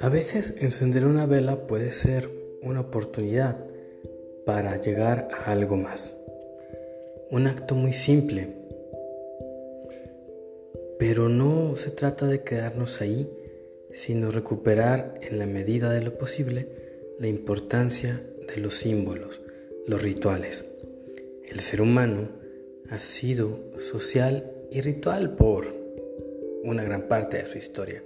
A veces encender una vela puede ser una oportunidad para llegar a algo más. Un acto muy simple. Pero no se trata de quedarnos ahí, sino recuperar en la medida de lo posible la importancia de los símbolos, los rituales. El ser humano ha sido social y ritual por una gran parte de su historia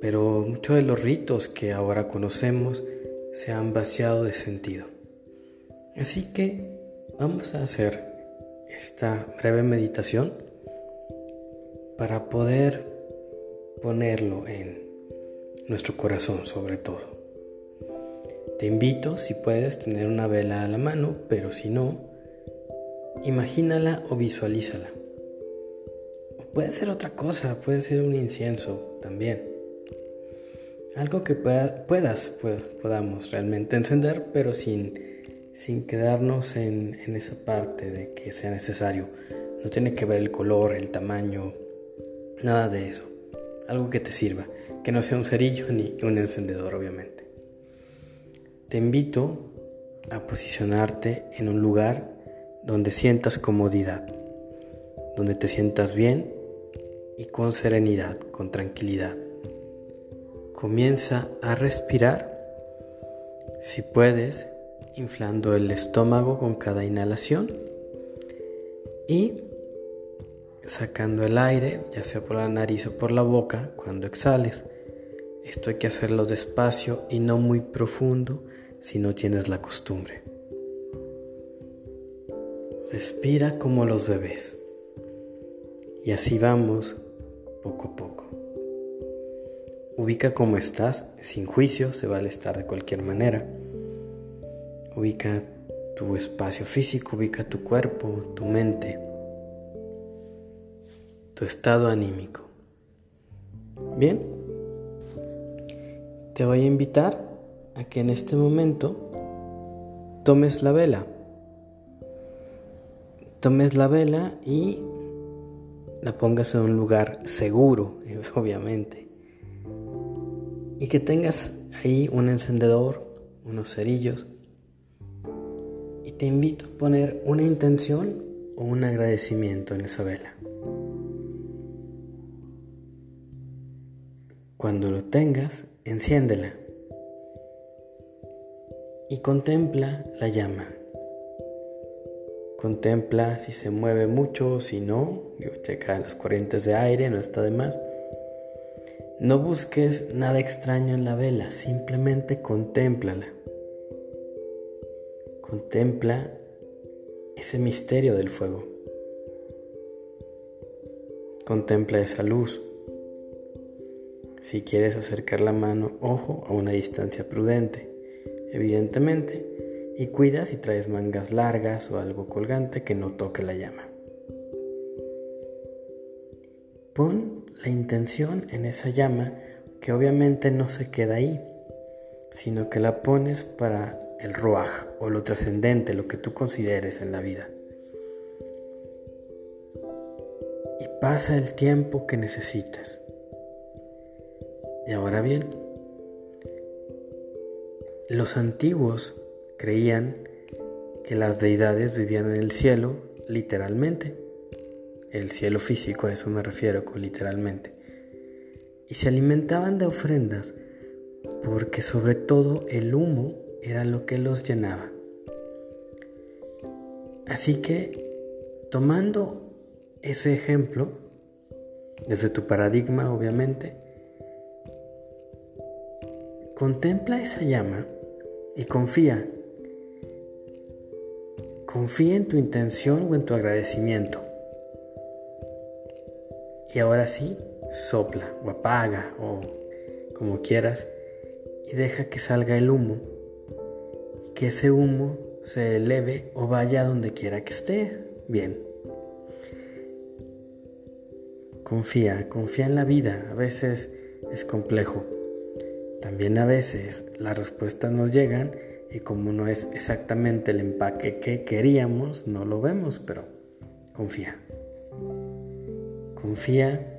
pero muchos de los ritos que ahora conocemos se han vaciado de sentido. Así que vamos a hacer esta breve meditación para poder ponerlo en nuestro corazón sobre todo. Te invito, si puedes, tener una vela a la mano, pero si no, imagínala o visualízala. puede ser otra cosa, puede ser un incienso también algo que puedas, podamos realmente encender, pero sin, sin quedarnos en, en, esa parte de que sea necesario. No tiene que ver el color, el tamaño, nada de eso. Algo que te sirva, que no sea un cerillo ni un encendedor, obviamente. Te invito a posicionarte en un lugar donde sientas comodidad, donde te sientas bien y con serenidad, con tranquilidad. Comienza a respirar, si puedes, inflando el estómago con cada inhalación y sacando el aire, ya sea por la nariz o por la boca, cuando exhales. Esto hay que hacerlo despacio y no muy profundo si no tienes la costumbre. Respira como los bebés. Y así vamos poco a poco. Ubica cómo estás, sin juicio, se vale estar de cualquier manera. Ubica tu espacio físico, ubica tu cuerpo, tu mente, tu estado anímico. Bien, te voy a invitar a que en este momento tomes la vela. Tomes la vela y la pongas en un lugar seguro, obviamente y que tengas ahí un encendedor, unos cerillos. Y te invito a poner una intención o un agradecimiento en esa vela. Cuando lo tengas, enciéndela y contempla la llama. Contempla si se mueve mucho si no. Checa las corrientes de aire, no está de más. No busques nada extraño en la vela, simplemente contémplala. Contempla ese misterio del fuego. Contempla esa luz. Si quieres acercar la mano, ojo, a una distancia prudente, evidentemente, y cuida si traes mangas largas o algo colgante que no toque la llama. Pon la intención en esa llama que obviamente no se queda ahí, sino que la pones para el ruaj o lo trascendente, lo que tú consideres en la vida. Y pasa el tiempo que necesitas. Y ahora bien, los antiguos creían que las deidades vivían en el cielo literalmente el cielo físico, a eso me refiero literalmente, y se alimentaban de ofrendas porque sobre todo el humo era lo que los llenaba. Así que, tomando ese ejemplo, desde tu paradigma obviamente, contempla esa llama y confía. Confía en tu intención o en tu agradecimiento. Y ahora sí, sopla o apaga o como quieras y deja que salga el humo y que ese humo se eleve o vaya donde quiera que esté. Bien. Confía, confía en la vida. A veces es complejo. También a veces las respuestas nos llegan y como no es exactamente el empaque que queríamos, no lo vemos, pero confía. Confía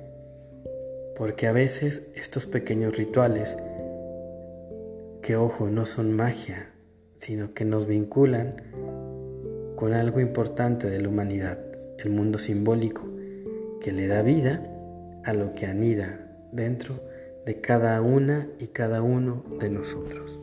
porque a veces estos pequeños rituales, que ojo, no son magia, sino que nos vinculan con algo importante de la humanidad, el mundo simbólico, que le da vida a lo que anida dentro de cada una y cada uno de nosotros.